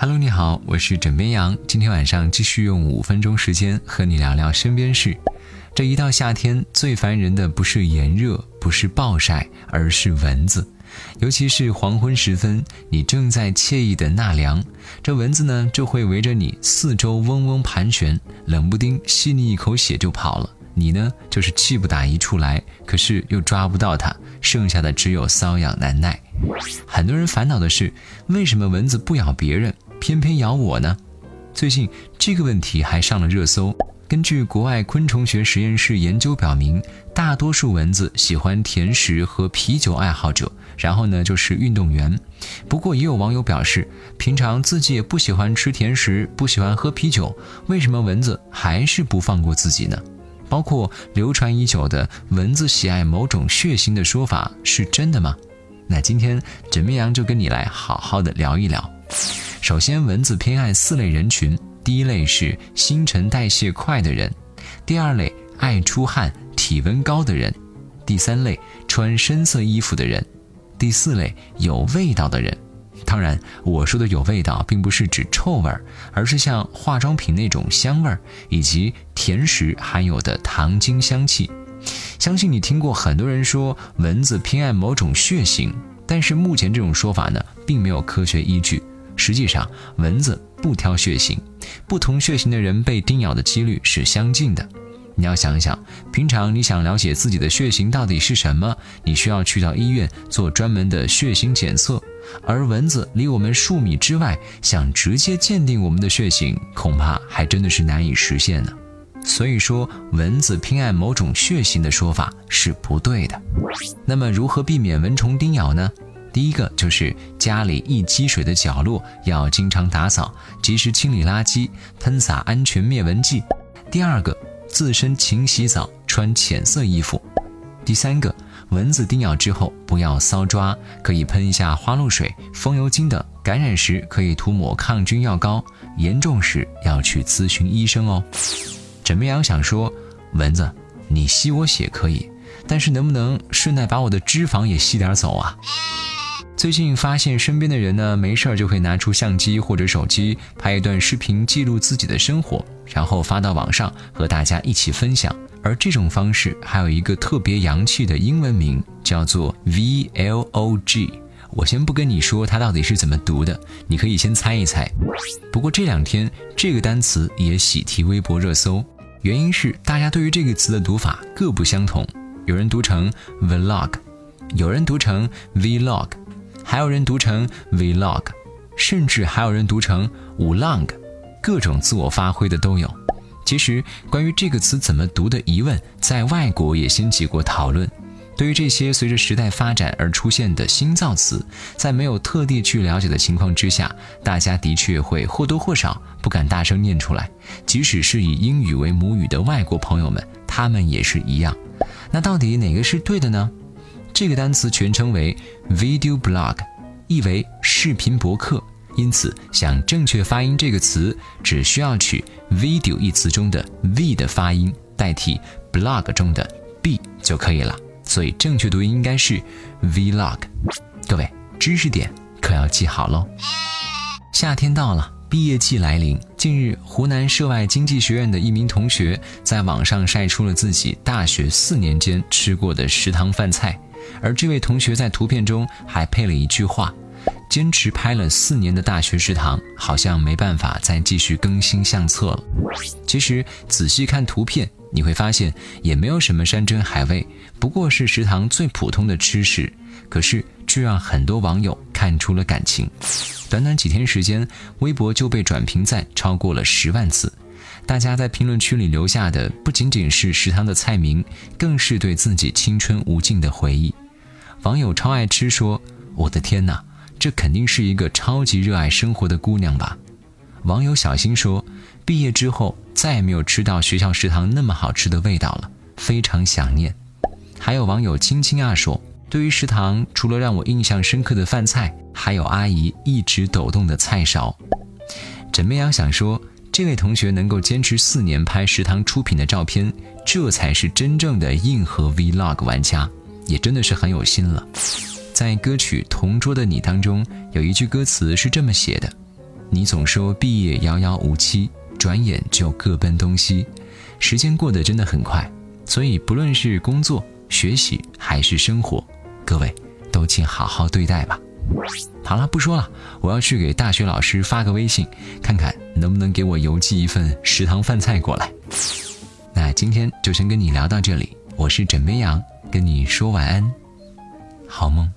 Hello，你好，我是枕边羊。今天晚上继续用五分钟时间和你聊聊身边事。这一到夏天，最烦人的不是炎热，不是暴晒，而是蚊子。尤其是黄昏时分，你正在惬意的纳凉，这蚊子呢就会围着你四周嗡嗡盘旋，冷不丁吸你一口血就跑了。你呢就是气不打一处来，可是又抓不到它，剩下的只有瘙痒难耐。很多人烦恼的是，为什么蚊子不咬别人？偏偏咬我呢？最近这个问题还上了热搜。根据国外昆虫学实验室研究表明，大多数蚊子喜欢甜食和啤酒爱好者，然后呢就是运动员。不过也有网友表示，平常自己也不喜欢吃甜食，不喜欢喝啤酒，为什么蚊子还是不放过自己呢？包括流传已久的蚊子喜爱某种血腥的说法是真的吗？那今天枕面羊就跟你来好好的聊一聊。首先，蚊子偏爱四类人群。第一类是新陈代谢快的人，第二类爱出汗、体温高的人，第三类穿深色衣服的人，第四类有味道的人。当然，我说的有味道，并不是指臭味儿，而是像化妆品那种香味儿，以及甜食含有的糖精香气。相信你听过很多人说蚊子偏爱某种血型，但是目前这种说法呢，并没有科学依据。实际上，蚊子不挑血型，不同血型的人被叮咬的几率是相近的。你要想想，平常你想了解自己的血型到底是什么，你需要去到医院做专门的血型检测，而蚊子离我们数米之外，想直接鉴定我们的血型，恐怕还真的是难以实现呢。所以说，蚊子偏爱某种血型的说法是不对的。那么，如何避免蚊虫叮咬呢？第一个就是家里易积水的角落要经常打扫，及时清理垃圾，喷洒安全灭蚊剂。第二个，自身勤洗澡，穿浅色衣服。第三个，蚊子叮咬之后不要搔抓，可以喷一下花露水、风油精等，感染时可以涂抹抗菌药膏，严重时要去咨询医生哦。枕面羊想说，蚊子，你吸我血可以，但是能不能顺带把我的脂肪也吸点走啊？最近发现身边的人呢，没事儿就会拿出相机或者手机拍一段视频，记录自己的生活，然后发到网上和大家一起分享。而这种方式还有一个特别洋气的英文名，叫做 Vlog。我先不跟你说它到底是怎么读的，你可以先猜一猜。不过这两天这个单词也喜提微博热搜，原因是大家对于这个词的读法各不相同，有人读成 Vlog，有人读成 Vlog。还有人读成 vlog，甚至还有人读成 vlog，各种自我发挥的都有。其实关于这个词怎么读的疑问，在外国也掀起过讨论。对于这些随着时代发展而出现的新造词，在没有特地去了解的情况之下，大家的确会或多或少不敢大声念出来。即使是以英语为母语的外国朋友们，他们也是一样。那到底哪个是对的呢？这个单词全称为 video blog，意为视频博客。因此，想正确发音这个词，只需要取 video 一词中的 v 的发音代替 blog 中的 b 就可以了。所以，正确读音应该是 vlog。各位，知识点可要记好喽。夏天到了，毕业季来临。近日，湖南涉外经济学院的一名同学在网上晒出了自己大学四年间吃过的食堂饭菜。而这位同学在图片中还配了一句话：“坚持拍了四年的大学食堂，好像没办法再继续更新相册了。”其实仔细看图片，你会发现也没有什么山珍海味，不过是食堂最普通的吃食。可是却让很多网友看出了感情。短短几天时间，微博就被转评赞超过了十万次。大家在评论区里留下的不仅仅是食堂的菜名，更是对自己青春无尽的回忆。网友超爱吃说：“我的天哪，这肯定是一个超级热爱生活的姑娘吧？”网友小新说：“毕业之后再也没有吃到学校食堂那么好吃的味道了，非常想念。”还有网友青青啊说：“对于食堂，除了让我印象深刻的饭菜，还有阿姨一直抖动的菜勺。”枕面羊想说。这位同学能够坚持四年拍食堂出品的照片，这才是真正的硬核 Vlog 玩家，也真的是很有心了。在歌曲《同桌的你》当中，有一句歌词是这么写的：“你总说毕业遥遥无期，转眼就各奔东西，时间过得真的很快。所以，不论是工作、学习还是生活，各位都请好好对待吧。好了，不说了，我要去给大学老师发个微信，看看能不能给我邮寄一份食堂饭菜过来。那今天就先跟你聊到这里，我是枕边羊，跟你说晚安，好梦。